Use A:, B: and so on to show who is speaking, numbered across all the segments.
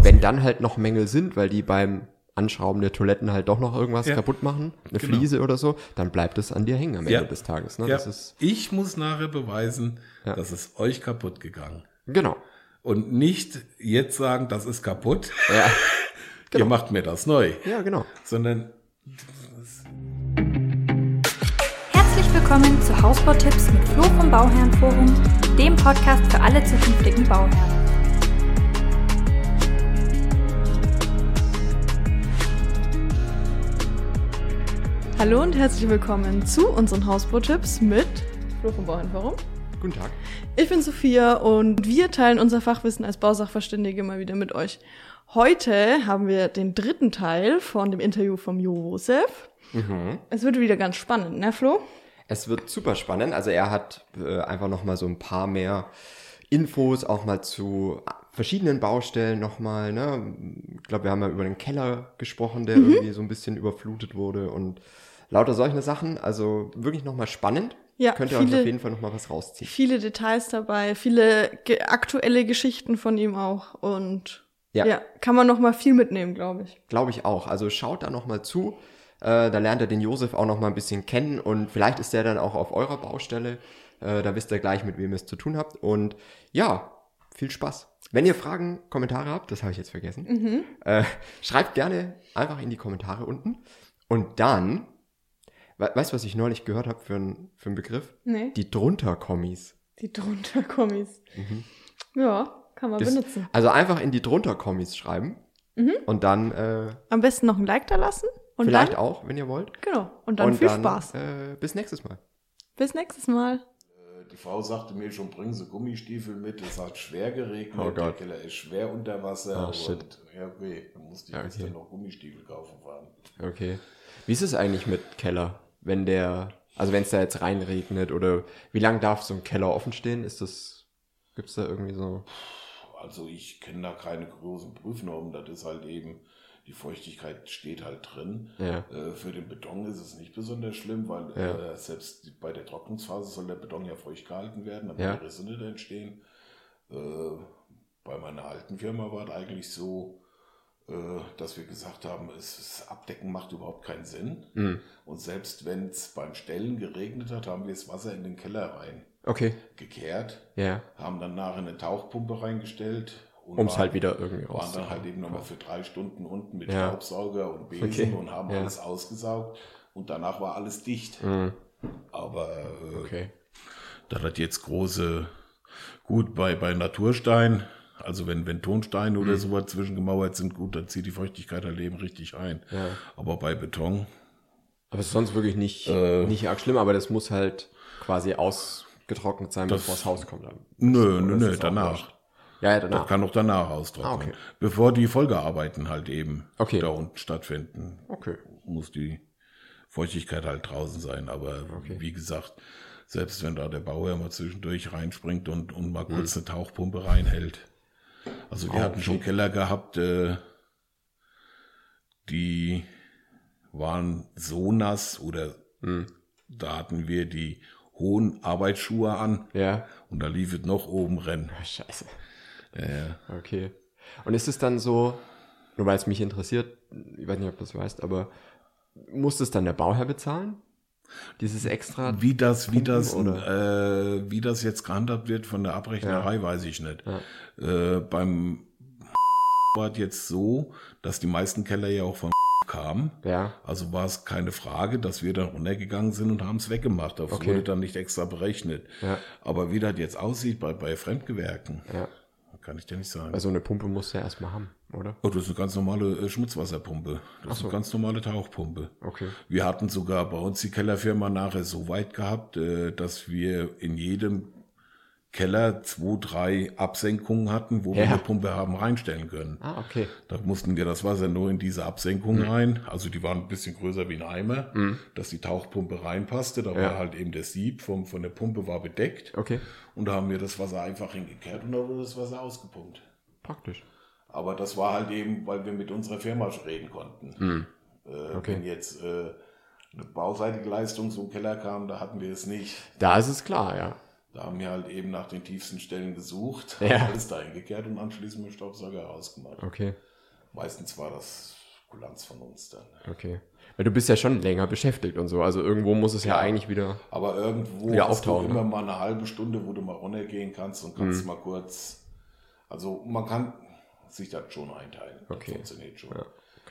A: Und wenn dann halt noch Mängel sind, weil die beim Anschrauben der Toiletten halt doch noch irgendwas
B: Ja.
A: kaputt machen, eine
B: Genau.
A: Fliese oder so, dann bleibt es an dir hängen am
B: Ja.
A: Ende des Tages. Ne?
B: Ja,
A: Das ist,
B: ich muss nachher beweisen,
A: Ja.
B: dass es euch kaputt gegangen.
A: genau.
B: Und nicht jetzt sagen, das ist kaputt,
A: Ja,
B: ihr macht mir das neu,
A: ja genau.
B: sondern
C: Herzlich willkommen zu Hausbautipps mit Flo vom Bauherrenforum, dem Podcast für alle zukünftigen Bauherren.
D: Hallo und herzlich willkommen zu unseren Hausbautipps mit Flo vom Bauernforum.
A: Guten Tag.
D: Ich bin Sophia und wir teilen unser Fachwissen als Bausachverständige mal wieder mit euch. Heute haben wir den dritten Teil von dem Interview vom Josef. Es wird wieder ganz spannend, ne Flo?
A: Es wird super spannend. Also er hat äh, einfach noch mal so ein paar mehr Infos auch mal zu verschiedenen Baustellen nochmal. Ne? Ich glaube, wir haben ja über den Keller gesprochen, der irgendwie so ein bisschen überflutet wurde und lauter solche Sachen. Also wirklich nochmal spannend.
D: Ja,
A: Könnt ihr euch
D: viele-
A: auf jeden Fall nochmal was rausziehen.
D: Viele Details dabei, viele ge aktuelle Geschichten von ihm auch und
A: Ja.
D: ja, kann man noch mal viel mitnehmen, glaube ich.
A: Glaube ich auch. Also schaut da nochmal zu. Äh, da lernt ihr den Josef auch nochmal ein bisschen kennen und vielleicht ist der dann auch auf eurer Baustelle. Äh, da wisst ihr gleich, mit wem ihr es zu tun habt. Und ja, viel Spaß. Wenn ihr Fragen, Kommentare habt, das habe ich jetzt vergessen, äh, schreibt gerne einfach in die Kommentare unten. Und dann, weißt du, was ich neulich gehört habe für, ein, für einen Begriff?
D: Nee.
A: Die Drunter-Kommis.
D: Die drunter Kommis. Ja, kann man
A: Das-
D: benutzen.
A: Also einfach in die Drunter-Kommis schreiben. Und dann äh,
D: Am besten noch ein Like da lassen und
A: vielleicht
D: dann
A: auch, wenn ihr wollt.
D: genau und dann
A: und
D: viel
A: dann,
D: Spaß.
A: Äh, bis nächstes Mal.
D: Bis nächstes Mal.
B: die Frau sagte mir schon, bringen Sie Gummistiefel mit, es hat schwer geregnet,
A: Oh
B: der
A: Gott.
B: Keller ist schwer unter Wasser
A: Oh, shit.
B: und ja, okay, dann musste ich
A: Ja,
B: jetzt
A: okay.
B: dann noch Gummistiefel kaufen fahren.
A: Okay. Wie ist es eigentlich mit Keller? Wenn der, also wenn es da jetzt reinregnet oder wie lange darf so ein Keller offen stehen? Ist das, gibt's da irgendwie so?
B: Also ich kenne da keine großen Prüfnormen, das ist halt eben, die Feuchtigkeit steht halt drin.
A: Ja.
B: Äh, Für den Beton ist es nicht besonders schlimm, weil
A: Ja.
B: äh, selbst bei der Trocknungsphase soll der Beton ja feucht gehalten werden, damit
A: Ja.
B: die Risse nicht entstehen. Äh, Bei meiner alten Firma war es eigentlich so, dass wir gesagt haben, es, das Abdecken macht überhaupt keinen Sinn.
A: Mhm.
B: Und selbst wenn es beim Stellen geregnet hat, haben wir das Wasser in den Keller rein
A: Okay.
B: gekehrt,
A: Ja.
B: haben dann nachher eine Tauchpumpe reingestellt. und
A: Um es halt wieder irgendwie
B: waren dann
A: rauszuholen.
B: halt eben nochmal für drei Stunden unten mit
A: Ja.
B: Staubsauger und Besen
A: Okay.
B: und haben
A: Ja.
B: alles ausgesaugt und danach war alles dicht.
A: Mhm.
B: Aber äh,
A: Okay.
B: da hat jetzt große, gut bei, bei Naturstein, also wenn, wenn Tonsteine
A: Mhm.
B: oder sowas zwischengemauert sind, gut, dann zieht die Feuchtigkeit halt eben richtig ein.
A: Ja.
B: Aber bei Beton,
A: Aber es ist sonst wirklich nicht,
B: Äh.
A: nicht arg schlimm, aber das muss halt quasi ausgetrocknet sein,
B: Das-
A: bevor das Haus kommt. Dann.
B: nö, nö, nö,
A: das
B: danach.
A: Ja, ja,
B: Das
A: danach.
B: kann auch danach austrocknen.
A: Ah, okay.
B: Bevor die Folgearbeiten halt eben
A: Okay.
B: da unten stattfinden,
A: Okay.
B: muss die Feuchtigkeit halt draußen sein. Aber
A: Okay.
B: wie gesagt, selbst wenn da der Bauherr mal zwischendurch reinspringt und, und mal
A: Mhm.
B: kurz eine Tauchpumpe reinhält. Also wir
A: Ah,
B: hatten schon
A: okay.
B: Keller gehabt, äh, die waren so nass oder
A: Mhm.
B: da hatten wir die hohen Arbeitsschuhe an
A: Ja.
B: und da lief es noch oben rennen.
A: Ah, Scheiße.
B: Äh,
A: Okay. Und ist es dann so, nur weil es mich interessiert, ich weiß nicht, ob du das weißt, aber muss es dann der Bauherr bezahlen? Dieses extra?
B: Wie das, wie das, äh, wie das jetzt gehandhabt wird von der Abrechnerei, weiß ich nicht. Äh, beim war es jetzt so, dass die meisten Keller ja auch von kamen.
A: Ja.
B: Also war es keine Frage, dass wir dann runtergegangen sind und haben es weggemacht. Das
A: Okay.
B: wurde dann nicht extra berechnet.
A: Ja.
B: Aber wie das jetzt aussieht bei, bei Fremdgewerken,
A: Ja.
B: kann ich dir nicht sagen.
A: Also eine Pumpe musst du ja erstmal haben, oder?
B: oh, das ist eine ganz normale äh, Schmutzwasserpumpe. Das
A: Ach
B: ist
A: so.
B: eine ganz normale Tauchpumpe.
A: Okay.
B: Wir hatten sogar bei uns die Kellerfirma nachher so weit gehabt, äh, dass wir in jedem Keller zwei, drei Absenkungen hatten, wo wir
A: Ja.
B: eine Pumpe haben reinstellen können.
A: Ah, okay.
B: Da mussten wir das Wasser nur in diese Absenkung
A: Mhm.
B: rein. Also die waren ein bisschen größer wie ein Eimer, dass die Tauchpumpe reinpasste. Da
A: Ja.
B: war halt eben der Sieb vom, von der Pumpe war bedeckt.
A: Okay.
B: Und da haben wir das Wasser einfach hingekehrt und da wurde das Wasser ausgepumpt.
A: Praktisch.
B: Aber das war halt eben, weil wir mit unserer Firma reden konnten. Äh,
A: Hm. Okay.
B: Wenn jetzt äh, eine bauseitige Leistung so im Keller kam, da hatten wir es nicht.
A: Da ist es klar, ja.
B: Da haben wir halt eben nach den tiefsten Stellen gesucht,
A: Ja.
B: alles da eingekehrt und anschließend mit Staubsauger rausgemacht.
A: Okay,
B: Meistens war das Kulanz von uns dann.
A: okay. Weil du bist ja schon länger beschäftigt und so. Also irgendwo muss es ja,
B: Ja.
A: eigentlich wieder.
B: Aber irgendwo
A: Wieder
B: hast du immer
A: ne?
B: mal eine halbe Stunde, wo du mal runtergehen kannst und
A: Mhm.
B: kannst mal kurz. Also man kann sich das schon einteilen.
A: Okay.
B: Das funktioniert schon.
A: Ja,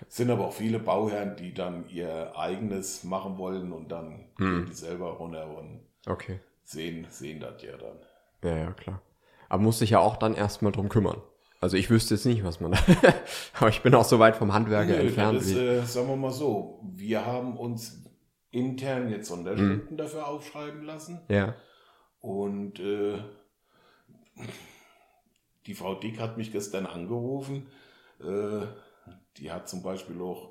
B: Es sind aber auch viele Bauherren, die dann ihr eigenes machen wollen und dann gehen die selber runter und
A: Okay.
B: sehen, sehen das ja dann.
A: Ja, ja, klar. Aber musst dich ja auch dann erstmal drum kümmern. Also ich wüsste jetzt nicht, was man da. Aber ich bin auch so weit vom Handwerker
B: Nö,
A: entfernt.
B: ist, äh, sagen wir mal so, wir haben uns intern jetzt Sonderstunden dafür aufschreiben lassen.
A: ja.
B: Und äh, die Frau Dick hat mich gestern angerufen. Äh, die hat zum Beispiel auch,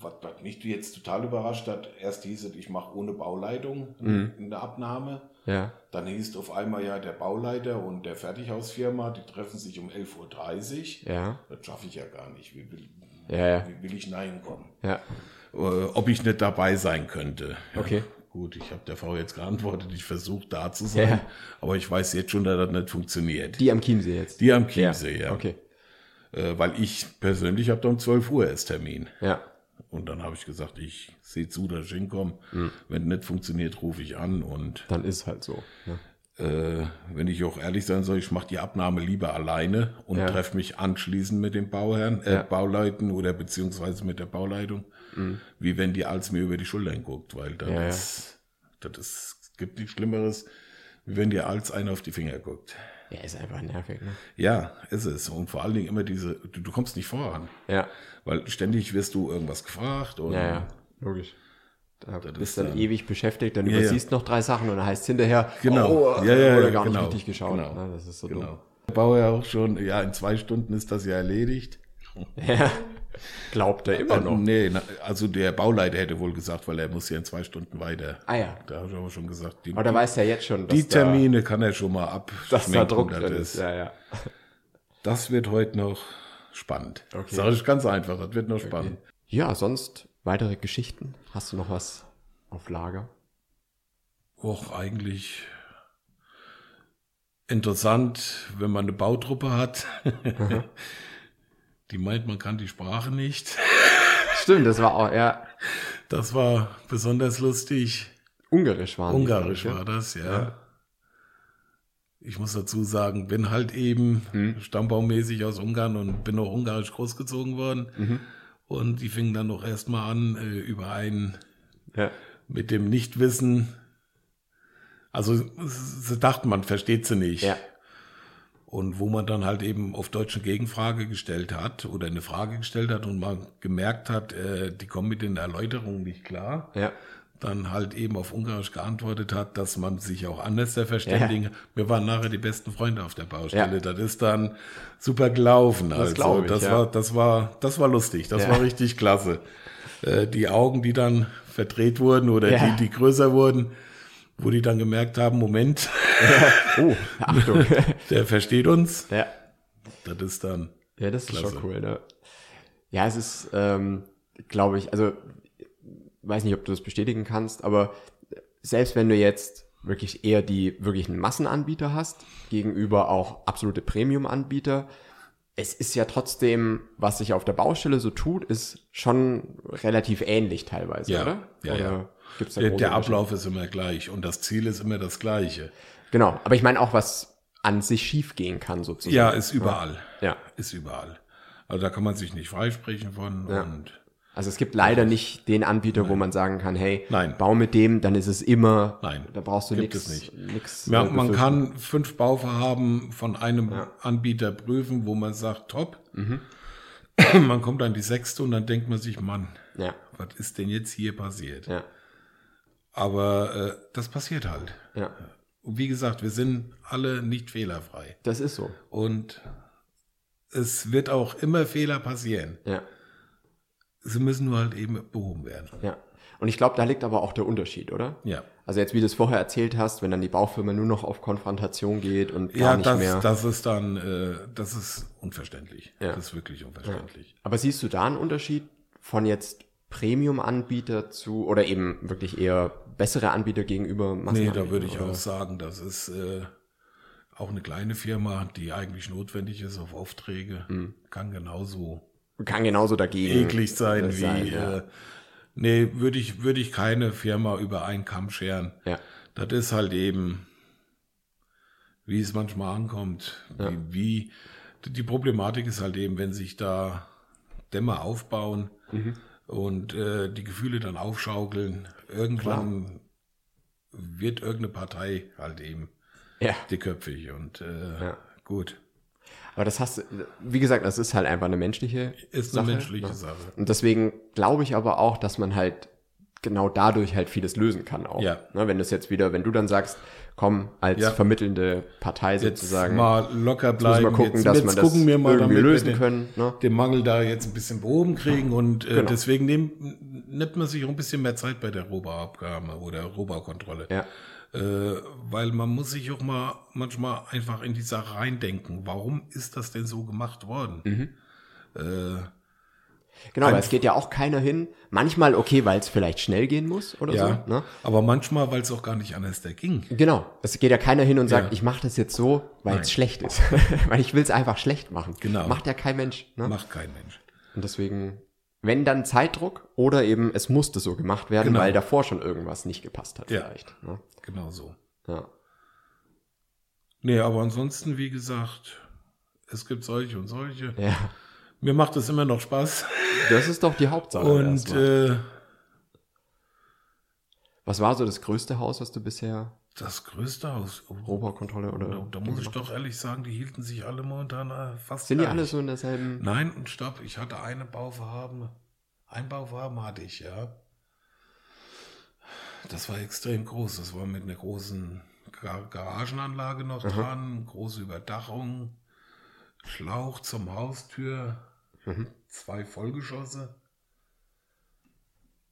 B: was, was mich jetzt total überrascht hat, erst hieß es, ich mache ohne Bauleitung in der Abnahme.
A: Ja.
B: Dann hieß es auf einmal ja, der Bauleiter und der Fertighausfirma, die treffen sich um 11.30 Uhr.
A: Ja.
B: Das schaffe ich ja gar nicht. Wie will,
A: Ja, ja.
B: wie will ich nein kommen?
A: Ja.
B: äh, ob ich nicht dabei sein könnte.
A: Okay.
B: Gut, ich habe der Frau jetzt geantwortet, ich versuche da zu sein,
A: Ja.
B: aber ich weiß jetzt schon, dass das nicht funktioniert.
A: Die am Chiemsee jetzt.
B: Die am Chiemsee, ja.
A: Okay.
B: Äh, weil ich persönlich habe da um 12 Uhr erst Termin.
A: Ja.
B: Und dann habe ich gesagt, ich sehe zu, dass ich hinkomme.
A: Mhm.
B: Wenn nicht funktioniert, rufe ich an. Und
A: Dann ist halt so. Ne?
B: äh, wenn ich auch ehrlich sein soll, ich mache die Abnahme lieber alleine und
A: Ja.
B: treffe mich anschließend mit den Bauherren, äh,
A: Ja.
B: Bauleuten oder beziehungsweise mit der Bauleitung, wie wenn die als mir über die Schultern guckt, weil das,
A: Mhm. Ja, ja.
B: das ist, gibt nichts Schlimmeres, wie wenn dir als einer auf die Finger guckt.
A: Ja, ist einfach nervig. Ne?
B: Ja, ist es. Und vor allen Dingen immer diese, du, du kommst nicht voran,
A: Ja.
B: weil ständig wirst du irgendwas gefragt und
A: Ja, ja. Logisch. Da
B: Das
A: bist
B: ist
A: dann
B: dann-
A: ewig beschäftigt, dann
B: Ja, ja.
A: übersiehst noch drei Sachen und dann heißt hinterher,
B: Genau.
A: oh,
B: Ja, ja,
A: oder
B: ja,
A: gar
B: genau.
A: nicht richtig geschaut.
B: Genau.
A: Ne? Das ist so
B: genau. Der Bauer auch schon, ja, in zwei Stunden ist das ja erledigt.
A: dumm. Ja. Glaubt er immer
B: Äh,
A: noch.
B: Nee, na, also der Bauleiter hätte wohl gesagt, weil er muss ja in zwei Stunden weiter.
A: Ah ja.
B: Da habe ich aber schon gesagt, die,
A: Aber da weiß er jetzt schon, dass
B: die Termine kann er schon mal
A: da, dass da. Druck
B: das
A: drin
B: ist-
A: ist. Ja, ja.
B: Das wird heute noch spannend.
A: Okay.
B: Sag ich ganz einfach, das wird noch spannend.
A: Ja, sonst weitere Geschichten? Hast du noch was auf Lager?
B: Och, eigentlich interessant, wenn man eine Bautruppe hat. die meint, man kann die Sprache nicht.
A: Stimmt, das war auch, ja,
B: Das war besonders lustig.
A: Ungarisch die,
B: Ungarisch war das, ja. Ich muss dazu sagen, bin halt eben stammbaummäßig aus Ungarn und bin auch ungarisch großgezogen worden. Und die fingen dann noch erstmal an, äh, über einen
A: Ja.
B: mit dem Nichtwissen. Also sie dachten, man versteht sie nicht.
A: Ja.
B: Und wo man dann halt eben auf Deutsch eine Gegenfrage gestellt hat oder eine Frage gestellt hat und man gemerkt hat, äh, die kommen mit den Erläuterungen nicht klar,
A: Ja.
B: dann halt eben auf Ungarisch geantwortet hat, dass man sich auch anders verständigen. kann. Wir waren nachher die besten Freunde auf der Baustelle.
A: Ja.
B: Das ist dann super gelaufen.
A: Das
B: also
A: ich,
B: das
A: ja.
B: war, das war, das war lustig. Das
A: Ja.
B: war richtig klasse. Äh, die Augen, die dann verdreht wurden oder
A: Ja.
B: die, die größer wurden, wo die dann gemerkt haben, Moment,
A: Oh, Achtung.
B: der versteht uns.
A: ja.
B: Das ist dann,
A: Ja, das ist
B: Klasse.
A: schon cool, ne? Ja, es ist, ähm, glaube ich, also, weiß nicht, ob du das bestätigen kannst, aber selbst wenn du jetzt wirklich eher die wirklichen Massenanbieter hast, gegenüber auch absolute Premium-Anbieter, es ist ja trotzdem, was sich auf der Baustelle so tut, ist schon relativ ähnlich teilweise,
B: Ja,
A: oder?
B: ja,
A: oder
B: ja.
A: Gibt's da
B: der,
A: große
B: der? Ablauf ist immer gleich und das Ziel ist immer das gleiche.
A: Genau, aber ich meine auch, was an sich schief gehen kann, sozusagen.
B: Ja, ist überall.
A: Ja.
B: Ist überall. Also da kann man sich nicht freisprechen von
A: Ja.
B: und
A: Also es gibt leider nicht den Anbieter, wo man sagen kann, hey,
B: Nein.
A: bau mit dem, dann ist es immer,
B: Nein,
A: da brauchst du nichts. nix,
B: Ja,
A: äh,
B: man kann fünf Bauvorhaben von einem Anbieter prüfen, wo man sagt, top.
A: Mhm.
B: Man kommt an die sechste und dann denkt man sich, Mann,
A: Ja,
B: was ist denn jetzt hier passiert?
A: ja,
B: Aber äh, das passiert halt.
A: ja.
B: Und wie gesagt, wir sind alle nicht fehlerfrei.
A: Das ist so.
B: Und es wird auch immer Fehler passieren.
A: Ja,
B: Sie müssen nur halt eben behoben werden.
A: ja. Und ich glaube, da liegt aber auch der Unterschied, oder?
B: Ja.
A: Also jetzt, wie du es vorher erzählt hast, wenn dann die Baufirma nur noch auf Konfrontation geht und gar
B: Ja,
A: nicht
B: das,
A: mehr.
B: das ist dann, äh, das ist unverständlich.
A: Ja.
B: Das ist wirklich unverständlich.
A: Aber siehst du da einen Unterschied von jetzt Premium-Anbieter zu oder eben wirklich eher bessere Anbieter gegenüber
B: Nee,
A: Massenanbietern?
B: da würde ich
A: oder?
B: auch sagen, das ist äh, auch eine kleine Firma, die eigentlich notwendig ist auf Aufträge.
A: Mhm.
B: Kann genauso
A: Kann genauso dagegen
B: eklig sein
A: äh,
B: wie.
A: sein, ja.
B: äh, nee, würde ich, würde ich keine Firma über einen Kamm scheren.
A: Ja.
B: Das ist halt eben, wie es manchmal ankommt.
A: Ja.
B: Wie, wie, die Problematik ist halt eben, wenn sich da Dämme aufbauen
A: Mhm.
B: Und äh, die Gefühle dann aufschaukeln, irgendwann wird irgendeine Partei halt eben
A: ja.
B: dickköpfig und äh,
A: Ja.
B: gut.
A: Aber das hast du, wie gesagt, das ist halt einfach eine menschliche
B: Ist eine
A: Sache,
B: menschliche
A: ne?
B: Sache.
A: Und deswegen glaube ich aber auch, dass man halt genau dadurch halt vieles lösen kann auch.
B: Ja.
A: Ne, wenn das jetzt wieder, wenn du dann sagst, komm, als
B: Ja.
A: vermittelnde Partei
B: Jetzt
A: sozusagen,
B: mal locker bleiben.
A: gucken,
B: jetzt,
A: dass
B: jetzt
A: man das
B: gucken wir mal,
A: irgendwie lösen
B: den,
A: können. Ne?
B: den Mangel da jetzt ein bisschen behoben kriegen und äh,
A: Genau.
B: deswegen nimmt, nimmt man sich auch ein bisschen mehr Zeit bei der Rohbauabgabe oder Rohbaukontrolle.
A: Ja.
B: Äh, weil man muss sich auch mal manchmal einfach in die Sache reindenken. Warum ist das denn so gemacht worden?
A: Mhm.
B: Äh,
A: Genau, weil es geht ja auch keiner hin. Manchmal okay, weil es vielleicht schnell gehen muss oder
B: ja,
A: so. Ne?
B: aber manchmal, weil es auch gar nicht anders da ging.
A: Genau, es geht ja keiner hin und sagt,
B: Ja.
A: ich mache das jetzt so, weil es schlecht ist. weil ich will es einfach schlecht machen.
B: Genau.
A: Macht ja kein Mensch. Ne?
B: Macht kein Mensch.
A: Und deswegen, wenn dann Zeitdruck oder eben es musste so gemacht werden,
B: Genau.
A: weil davor schon irgendwas nicht gepasst hat
B: Ja.
A: vielleicht. Ne?
B: Genau so.
A: Ja.
B: Nee, aber ansonsten, wie gesagt, es gibt solche und solche.
A: ja,
B: Mir macht es immer noch Spaß.
A: das ist doch die Hauptsache.
B: Und äh,
A: was war so das größte Haus, was du bisher
B: das größte Haus. Oh,
A: Rohbaukontrolle oder?
B: da, da muss ich doch ehrlich sagen, die hielten sich alle momentan äh, fast
A: Sind die alle so in derselben?
B: Nein, und stopp, ich hatte eine Bauvorhaben. Ein Bauvorhaben hatte ich, ja. Das war extrem groß. Das war mit einer großen Gar Garagenanlage noch dran, große Überdachung, Schlauch zum Haustür,
A: Mhm.
B: zwei Vollgeschosse.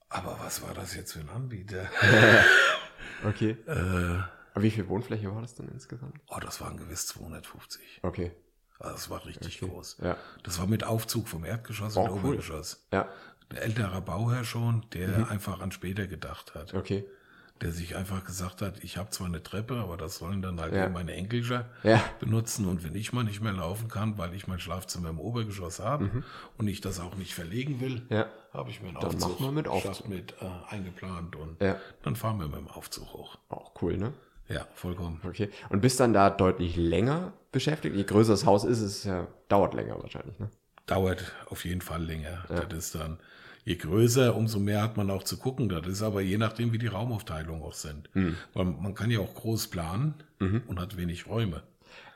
B: Aber was war das jetzt für ein Anbieter?
A: Okay.
B: äh,
A: Aber wie viel Wohnfläche war das denn insgesamt?
B: oh, das waren gewiss 250.
A: Okay.
B: Also das war richtig
A: Okay.
B: groß.
A: Ja.
B: Das war mit Aufzug vom Erdgeschoss
A: Oh,
B: und
A: cool.
B: Obergeschoss.
A: Ja.
B: Ein älterer Bauherr schon, der
A: Mhm.
B: einfach an später gedacht hat.
A: Okay.
B: Der sich einfach gesagt hat, ich habe zwar eine Treppe, aber das sollen dann halt
A: Ja.
B: meine Enkelcher
A: Ja.
B: benutzen. Und wenn ich mal nicht mehr laufen kann, weil ich mein Schlafzimmer im Obergeschoss habe und ich das auch nicht verlegen will,
A: Mhm. Ja.
B: habe ich mir einen
A: Dann
B: Aufzug,
A: mit Aufzug.
B: Mit äh, eingeplant und dann fahren wir mit dem Aufzug hoch.
A: Auch cool, ne?
B: Ja, vollkommen.
A: Okay. Und bist dann da deutlich länger beschäftigt? Je größer das Haus ist, es ja, dauert länger wahrscheinlich, ne?
B: dauert auf jeden Fall länger. Das ist dann, je größer, umso mehr hat man auch zu gucken. Das ist aber je nachdem, wie die Raumaufteilungen auch sind.
A: Mhm.
B: Weil man kann ja auch groß planen und hat wenig Räume.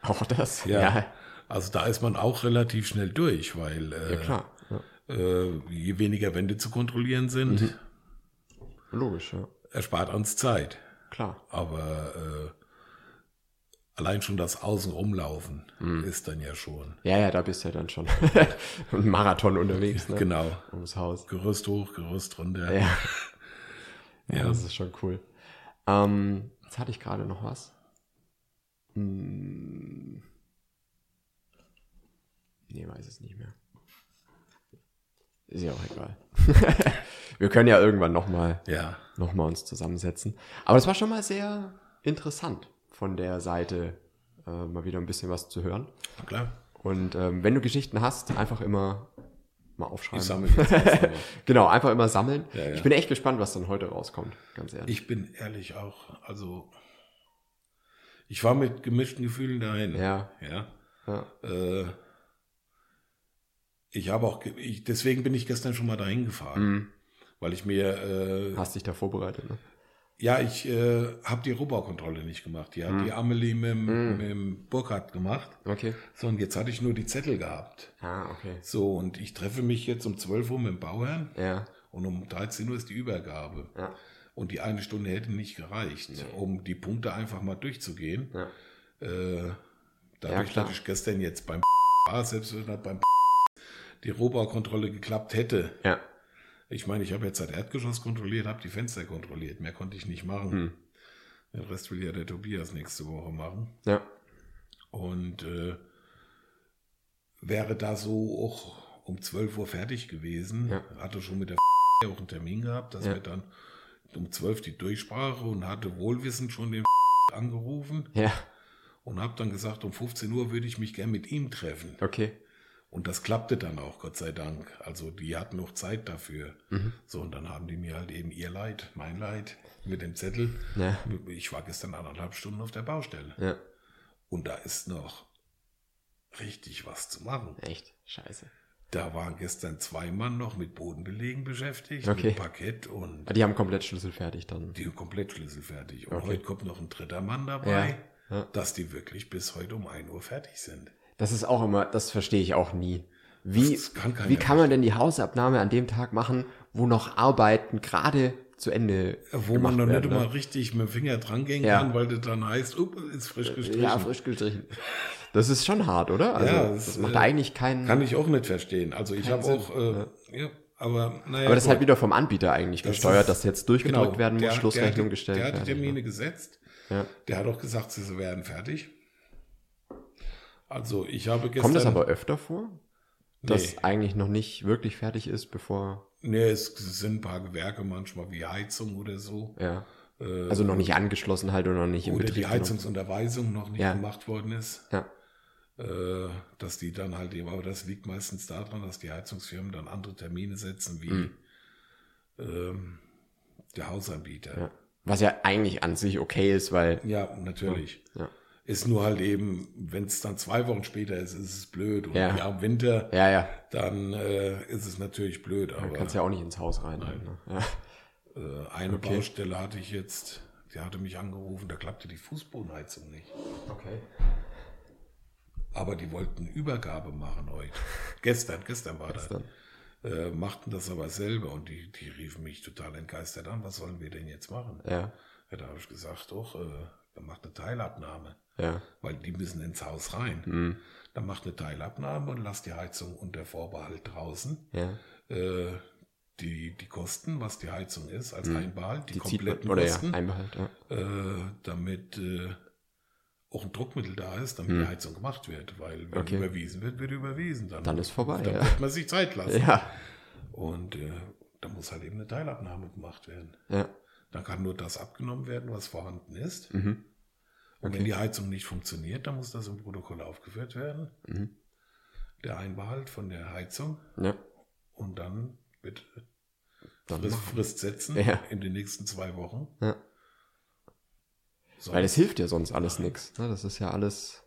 A: Auch das.
B: Ja.
A: Ja.
B: Also da ist man auch relativ schnell durch, weil äh,
A: Ja, klar. Ja.
B: Äh, je weniger Wände zu kontrollieren sind,
A: Mhm. Logisch, ja.
B: erspart uns Zeit.
A: Klar.
B: Aber äh, allein schon das Außenrumlaufen
A: Mhm.
B: ist dann ja schon.
A: Ja, ja, da bist du ja dann schon ein Marathon unterwegs, ne?
B: Genau.
A: Ums Haus.
B: Gerüst hoch, Gerüst runter.
A: Ja. ja,
B: Ja.
A: das ist schon cool. Ähm, jetzt hatte ich gerade noch was. Hm. Nee, weiß es nicht mehr. Ist ja auch egal. Wir können ja irgendwann nochmal
B: Ja.
A: noch mal uns zusammensetzen. Aber es war schon mal sehr interessant, von der Seite äh, mal wieder ein bisschen was zu hören.
B: Klar.
A: Und ähm, wenn du Geschichten hast, einfach immer mal
B: Ich
A: aufschreiben.
B: sammle erst mal.
A: Genau, einfach immer sammeln.
B: Ja, ja.
A: Ich bin echt gespannt, was dann heute rauskommt, ganz ehrlich.
B: Ich bin ehrlich auch, also ich war mit gemischten Gefühlen dahin.
A: Ja.
B: Ja.
A: ja.
B: Äh, ich habe auch, ich, deswegen bin ich gestern schon mal dahin gefahren,
A: Mhm.
B: weil ich mir, äh,
A: Hast dich da vorbereitet, ne?
B: Ja, ich äh, habe die Rohbaukontrolle nicht gemacht. Die hat
A: Mhm.
B: die Amelie mit, dem- mit Burkhardt gemacht.
A: Okay.
B: So, und jetzt hatte ich nur die Zettel gehabt.
A: Ah, okay.
B: So, und ich treffe mich jetzt um 12 Uhr mit dem Bauherrn
A: Ja.
B: und um 13 Uhr ist die Übergabe.
A: Ja.
B: Und die eine Stunde hätte nicht gereicht, um die Punkte einfach mal durchzugehen.
A: Ja.
B: Äh, dadurch,
A: klar.
B: dass ich gestern jetzt beim war, selbst wenn das beim die Rohbaukontrolle geklappt hätte.
A: Ja.
B: Ich meine, ich habe jetzt das Erdgeschoss kontrolliert, habe die Fenster kontrolliert. Mehr konnte ich nicht machen.
A: Hm.
B: Den Rest will ja der Tobias nächste Woche machen.
A: Ja.
B: Und äh, wäre da so auch um 12 Uhr fertig gewesen,
A: Ja.
B: hatte schon mit der auch einen Termin gehabt, dass
A: Ja.
B: wir dann um 12 die Durchsprache und hatte wohlwissend schon den angerufen
A: Ja,
B: und habe dann gesagt, um 15 Uhr würde ich mich gern mit ihm treffen.
A: okay.
B: Und das klappte dann auch, Gott sei Dank. Also die hatten noch Zeit dafür.
A: Mhm.
B: So, und dann haben die mir halt eben ihr Leid, mein Leid mit dem Zettel.
A: Ja.
B: Ich war gestern anderthalb Stunden auf der Baustelle.
A: Ja,
B: Und da ist noch richtig was zu machen.
A: echt. Scheiße.
B: Da waren gestern zwei Mann noch mit Bodenbelegen beschäftigt,
A: Okay.
B: mit Parkett und
A: Ah, Die haben komplett Schlüssel fertig dann.
B: die komplett schlüsselfertig. Und
A: Okay.
B: heute kommt noch ein dritter Mann dabei,
A: Ja, ja.
B: dass die wirklich bis heute um 1 Uhr fertig sind.
A: Das ist auch immer, das verstehe ich auch nie. Wie,
B: kann
A: wie kann man denn die Hausabnahme an dem Tag machen, wo noch Arbeiten gerade zu Ende
B: Wo man noch nicht
A: werden, ne?
B: richtig mit dem Finger dran gehen
A: Ja.
B: kann, weil das dann heißt, up, ist frisch gestrichen.
A: Ja, frisch gestrichen. Das ist schon hart, oder? Also,
B: Ja,
A: das,
B: das,
A: macht
B: äh,
A: eigentlich keinen.
B: Kann ich auch nicht verstehen. Also ich habe auch, äh, ja. aber naja.
A: aber das ist halt wieder vom Anbieter eigentlich
B: Das
A: gesteuert,
B: ist-
A: dass jetzt durchgedrückt
B: Genau,
A: werden muss,
B: der-
A: Schlussrechnung
B: der, hat-
A: gestellt
B: Der hat die
A: werden.
B: Termine gesetzt.
A: Ja.
B: Der hat auch gesagt, sie werden fertig. Also ich habe gestern...
A: Kommt das aber öfter vor? Dass
B: Nee.
A: eigentlich noch nicht wirklich fertig ist, bevor.
B: Nee, es sind ein paar Gewerke manchmal wie Heizung oder so.
A: Ja.
B: Äh,
A: Also noch nicht angeschlossen halt oder noch nicht im
B: Oder
A: Betrieb.
B: die
A: genommen.
B: Heizungsunterweisung noch nicht
A: Ja.
B: gemacht worden ist.
A: Ja.
B: Äh, dass die dann halt eben, aber das liegt meistens daran, dass die Heizungsfirmen dann andere Termine setzen wie
A: Mhm.
B: ähm, der Hausanbieter.
A: ja. Was ja eigentlich an sich okay ist, weil.
B: Ja, natürlich.
A: Ja.
B: Ist nur halt eben, wenn es dann zwei Wochen später ist, ist es blöd. Und
A: Ja.
B: ja, im Winter,
A: Ja, ja.
B: dann äh, ist es natürlich blöd.
A: Du
B: Aber
A: kannst ja auch nicht ins Haus rein. Ne? Ja.
B: äh, eine
A: Okay.
B: Baustelle hatte ich jetzt, die hatte mich angerufen, da klappte die Fußbodenheizung nicht.
A: Okay.
B: Aber die wollten Übergabe machen heute. gestern, gestern war
A: Gestern.
B: das. Äh, machten das aber selber und die, die riefen mich total entgeistert an. Was sollen wir denn jetzt machen?
A: Ja.
B: Ja, da habe ich gesagt, doch, äh, dann macht eine Teilabnahme.
A: Ja.
B: weil die müssen ins Haus rein.
A: Mhm.
B: Dann macht eine Teilabnahme und lasst die Heizung unter Vorbehalt draußen.
A: Ja.
B: Äh, die, die Kosten, was die Heizung ist, als Einbehalt, die,
A: Mhm. Die zieht man,
B: kompletten
A: oder ja,
B: Kosten,
A: Einbehalt, ja.
B: äh, damit äh, auch ein Druckmittel da ist, damit die Heizung gemacht wird. Weil wenn
A: Mhm. Okay.
B: überwiesen wird, wird überwiesen. Dann,
A: Dann ist vorbei,
B: Dann
A: ja.
B: wird man sich Zeit lassen.
A: Ja.
B: Und äh, da muss halt eben eine Teilabnahme gemacht werden.
A: Ja.
B: Dann kann nur das abgenommen werden, was vorhanden ist.
A: Mhm.
B: Und wenn die Heizung nicht funktioniert, dann muss das im Protokoll aufgeführt werden.
A: Mhm.
B: Der Einbehalt von der Heizung.
A: Ja.
B: Und dann bitte
A: Dann
B: Frist. Frist setzen
A: Ja.
B: in den nächsten zwei Wochen.
A: Ja. Weil das hilft ja sonst alles nichts. Ne? Das ist ja alles.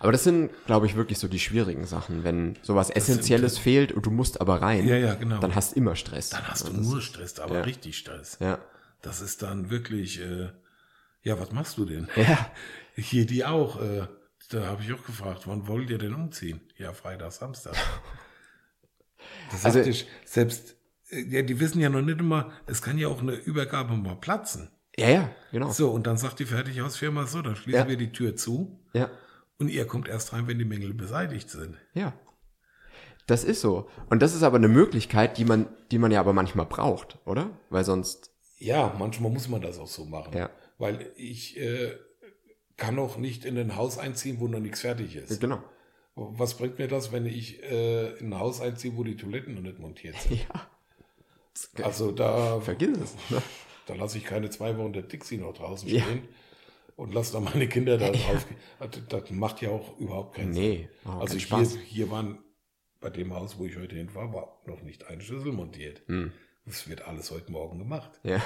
A: Aber das sind, glaube ich, wirklich so die schwierigen Sachen. Wenn sowas Essentielles fehlt und du musst aber rein,
B: Ja, ja, genau.
A: dann hast du immer Stress.
B: dann hast du
A: das-
B: nur Stress, aber
A: ja.
B: richtig Stress.
A: Ja.
B: Das ist dann wirklich, äh, ja, was machst du denn?
A: Ja.
B: Hier die auch. Äh, da habe ich auch gefragt, wann wollt ihr denn umziehen? Ja, Freitag, Samstag. Das
A: Also-
B: ich, selbst, äh, ja, die wissen ja noch nicht immer, es kann ja auch eine Übergabe mal platzen.
A: Ja, ja, genau.
B: So, und dann sagt die Fertighausfirma so, dann schließen
A: Ja.
B: wir die Tür zu
A: Ja.
B: und ihr kommt erst rein, wenn die Mängel beseitigt sind.
A: Ja. Das ist so. Und das ist aber eine Möglichkeit, die man, die man ja aber manchmal braucht, oder? Weil sonst,
B: Ja, manchmal muss man das auch so machen.
A: Ja.
B: Weil ich äh, kann auch nicht in ein Haus einziehen, wo noch nichts fertig ist.
A: genau.
B: Was bringt mir das, wenn ich äh, in ein Haus einziehe, wo die Toiletten noch nicht montiert sind?
A: Ja.
B: Also da,
A: Vergiss es. Ne?
B: da lasse ich keine zwei Wochen der Dixie noch draußen
A: Ja.
B: stehen und lasse dann meine Kinder da drauf. Das, das macht ja auch überhaupt keinen Sinn.
A: Nee, oh,
B: Also
A: kein
B: hier,
A: Spaß.
B: hier waren, bei dem Haus, wo ich heute hin war, war noch nicht ein Schlüssel montiert.
A: Hm.
B: Das wird alles heute Morgen gemacht.
A: Ja.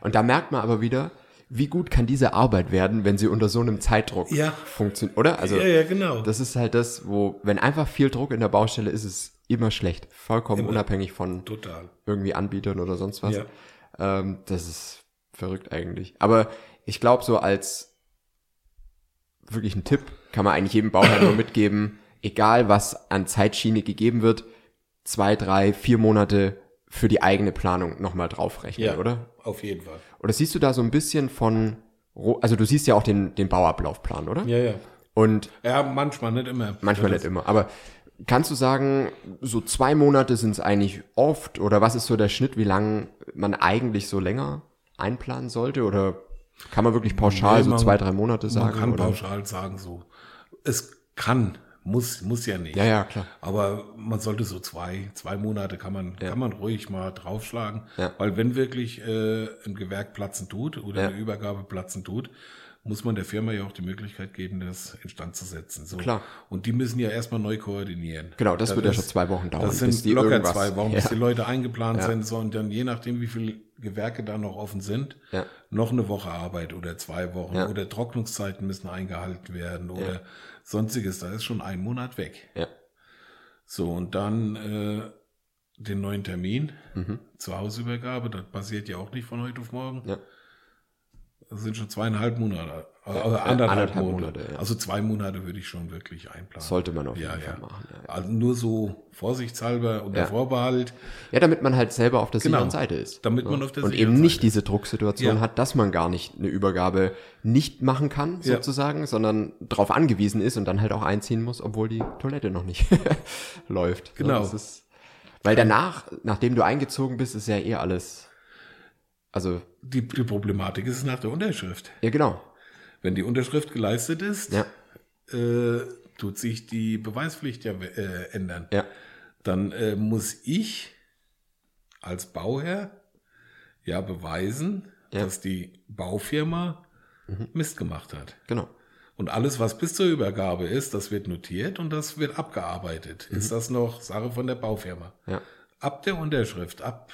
A: Und da merkt man aber wieder, wie gut kann diese Arbeit werden, wenn sie unter so einem Zeitdruck
B: Ja.
A: funktioniert, oder? Also,
B: ja, ja, genau.
A: das ist halt das, wo, wenn einfach viel Druck in der Baustelle ist, ist es immer schlecht. Vollkommen
B: Immer.
A: unabhängig von
B: Total.
A: irgendwie Anbietern oder sonst was.
B: Ja.
A: Ähm, das ist verrückt eigentlich. Aber ich glaube, so als wirklich ein Tipp kann man eigentlich jedem Bauherrn nur mitgeben, egal was an Zeitschiene gegeben wird, zwei, drei, vier Monate für die eigene Planung nochmal draufrechnen,
B: Ja,
A: oder?
B: auf jeden Fall.
A: Oder siehst du da so ein bisschen von, also du siehst ja auch den, den Bauablaufplan, oder?
B: Ja, ja.
A: Und
B: Ja, manchmal, nicht immer.
A: manchmal nicht immer. Aber kannst du sagen, so zwei Monate sind es eigentlich oft? Oder was ist so der Schnitt, wie lange man eigentlich so länger einplanen sollte? Oder kann man wirklich pauschal
B: Nee,
A: so
B: man-
A: zwei, drei Monate sagen?
B: Man kann
A: oder?
B: pauschal sagen so. Es kann Muss, muss ja nicht.
A: Ja, ja, klar.
B: Aber man sollte so zwei, zwei Monate kann man,
A: Ja.
B: kann man ruhig mal draufschlagen.
A: Ja.
B: Weil wenn wirklich äh, ein Gewerk platzen tut oder
A: Ja.
B: eine Übergabe platzen tut, muss man der Firma ja auch die Möglichkeit geben, das instand zu setzen. So.
A: Klar.
B: Und die müssen ja erstmal neu koordinieren.
A: Genau, das wird ja
B: ist-
A: schon zwei Wochen dauern,
B: Das sind locker
A: irgendwas-
B: zwei Wochen, bis
A: Ja.
B: die Leute eingeplant
A: Ja.
B: sind. So, und dann je nachdem, wie viele Gewerke da noch offen sind,
A: Ja.
B: noch eine Woche Arbeit oder zwei Wochen
A: Ja.
B: oder Trocknungszeiten müssen eingehalten werden oder sonstiges. Da ist schon ein Monat weg.
A: Ja.
B: So, und dann äh, den neuen Termin
A: Mhm.
B: zur Hausübergabe. Das passiert ja auch nicht von heute auf morgen.
A: Ja.
B: Das sind schon zweieinhalb Monate. Oder
A: äh,
B: anderthalb,
A: anderthalb
B: Monate.
A: Monate, ja.
B: Also zwei Monate würde ich schon wirklich einplanen.
A: Sollte man auf jeden
B: ja.
A: Fall machen. Ja, ja.
B: Also nur so vorsichtshalber unter
A: Ja.
B: Vorbehalt.
A: ja, damit man halt selber auf der
B: Genau.
A: sicheren Seite ist.
B: Damit man auf der
A: Und
B: sicheren
A: eben nicht
B: Seite
A: diese Drucksituation hat, dass man gar nicht eine Übergabe nicht machen kann, sozusagen, sondern darauf angewiesen ist und dann halt auch einziehen muss, obwohl die Toilette noch nicht läuft.
B: Genau.
A: Das ist, weil danach, nachdem du eingezogen bist, ist ja eh alles. Also,
B: Die, die Problematik ist nach der Unterschrift.
A: ja, genau.
B: Wenn die Unterschrift geleistet ist,
A: Ja,
B: äh, tut sich die Beweispflicht ja äh, ändern.
A: ja,
B: Dann äh, muss ich als Bauherr ja beweisen,
A: Ja. Mhm.
B: dass die Baufirma Mist gemacht hat.
A: genau.
B: Und alles, was bis zur Übergabe ist, das wird notiert und das wird abgearbeitet.
A: Mhm.
B: Ist das noch Sache von der Baufirma?
A: Ja,
B: Ab der Unterschrift, ab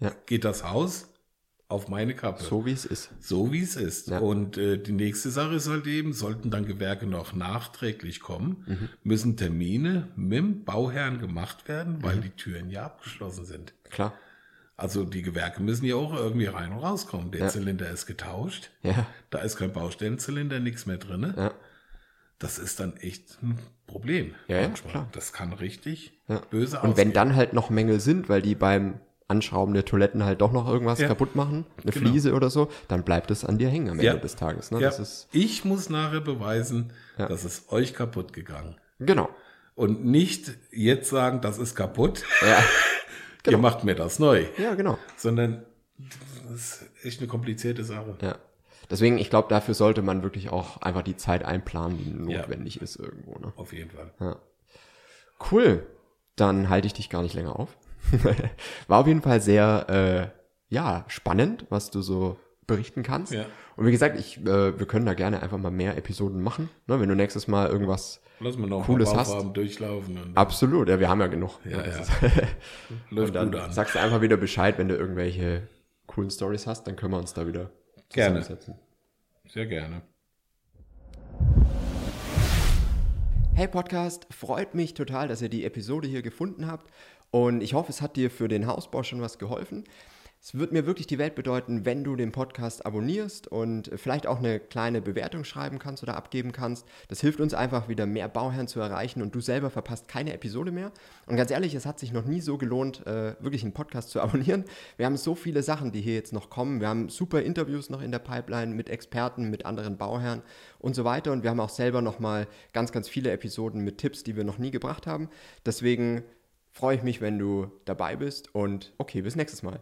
A: Ja.
B: geht das Haus auf meine Kappe.
A: so wie es ist.
B: So wie es ist.
A: Ja.
B: Und äh, die nächste Sache ist halt eben, sollten dann Gewerke noch nachträglich kommen,
A: Mhm.
B: müssen Termine mit dem Bauherrn gemacht werden,
A: Mhm.
B: weil die Türen ja abgeschlossen sind.
A: Klar.
B: Also die Gewerke müssen ja auch irgendwie rein und rauskommen. Der
A: Ja.
B: Zylinder ist getauscht,
A: Ja,
B: da ist kein Baustellenzylinder, nichts mehr drin.
A: ja,
B: Das ist dann echt ein Problem.
A: Ja, ja, klar.
B: Das kann richtig böse
A: Und wenn
B: ausgehen.
A: dann halt noch Mängel sind, weil die beim Anschrauben der Toiletten halt doch noch irgendwas
B: Ja.
A: kaputt machen, eine
B: Genau.
A: Fliese oder so, dann bleibt es an dir hängen am
B: Ja.
A: Ende des Tages. Ne?
B: ja,
A: Das ist,
B: ich muss nachher beweisen,
A: Ja.
B: dass es euch kaputt gegangen.
A: genau.
B: Und nicht jetzt sagen, das ist kaputt.
A: Ja, Genau.
B: Ihr macht mir das neu.
A: ja genau.
B: Sondern das ist echt eine komplizierte Sache.
A: Ja. Deswegen, ich glaube, dafür sollte man wirklich auch einfach die Zeit einplanen, die notwendig ist irgendwo. Ne?
B: Auf jeden Fall.
A: Ja. Cool. Dann halte ich dich gar nicht länger auf. War auf jeden Fall sehr, äh, ja, spannend, was du so berichten kannst.
B: Ja.
A: Und wie gesagt, ich, äh, wir können da gerne einfach mal mehr Episoden machen. Ne? Wenn du nächstes Mal irgendwas
B: Lass mal noch
A: Cooles hast.
B: Durchlaufen. Und
A: Absolut, ja, wir haben ja genug.
B: Ja, ja. Läuft
A: und dann
B: gut an.
A: sagst du einfach wieder Bescheid, wenn du irgendwelche coolen Stories hast, dann können wir uns da wieder
B: Gerne.
A: zusammensetzen.
B: Sehr gerne.
A: Hey Podcast, freut mich total, dass ihr die Episode hier gefunden habt und ich hoffe, es hat dir für den Hausbau schon was geholfen. Es wird mir wirklich die Welt bedeuten, wenn du den Podcast abonnierst und vielleicht auch eine kleine Bewertung schreiben kannst oder abgeben kannst. Das hilft uns einfach wieder mehr Bauherren zu erreichen und du selber verpasst keine Episode mehr. Und ganz ehrlich, es hat sich noch nie so gelohnt, äh, wirklich einen Podcast zu abonnieren. Wir haben so viele Sachen, die hier jetzt noch kommen. Wir haben super Interviews noch in der Pipeline mit Experten, mit anderen Bauherren und so weiter. Und wir haben auch selber noch mal ganz, ganz viele Episoden mit Tipps, die wir noch nie gebracht haben. Deswegen freue ich mich, wenn du dabei bist und okay, bis nächstes Mal.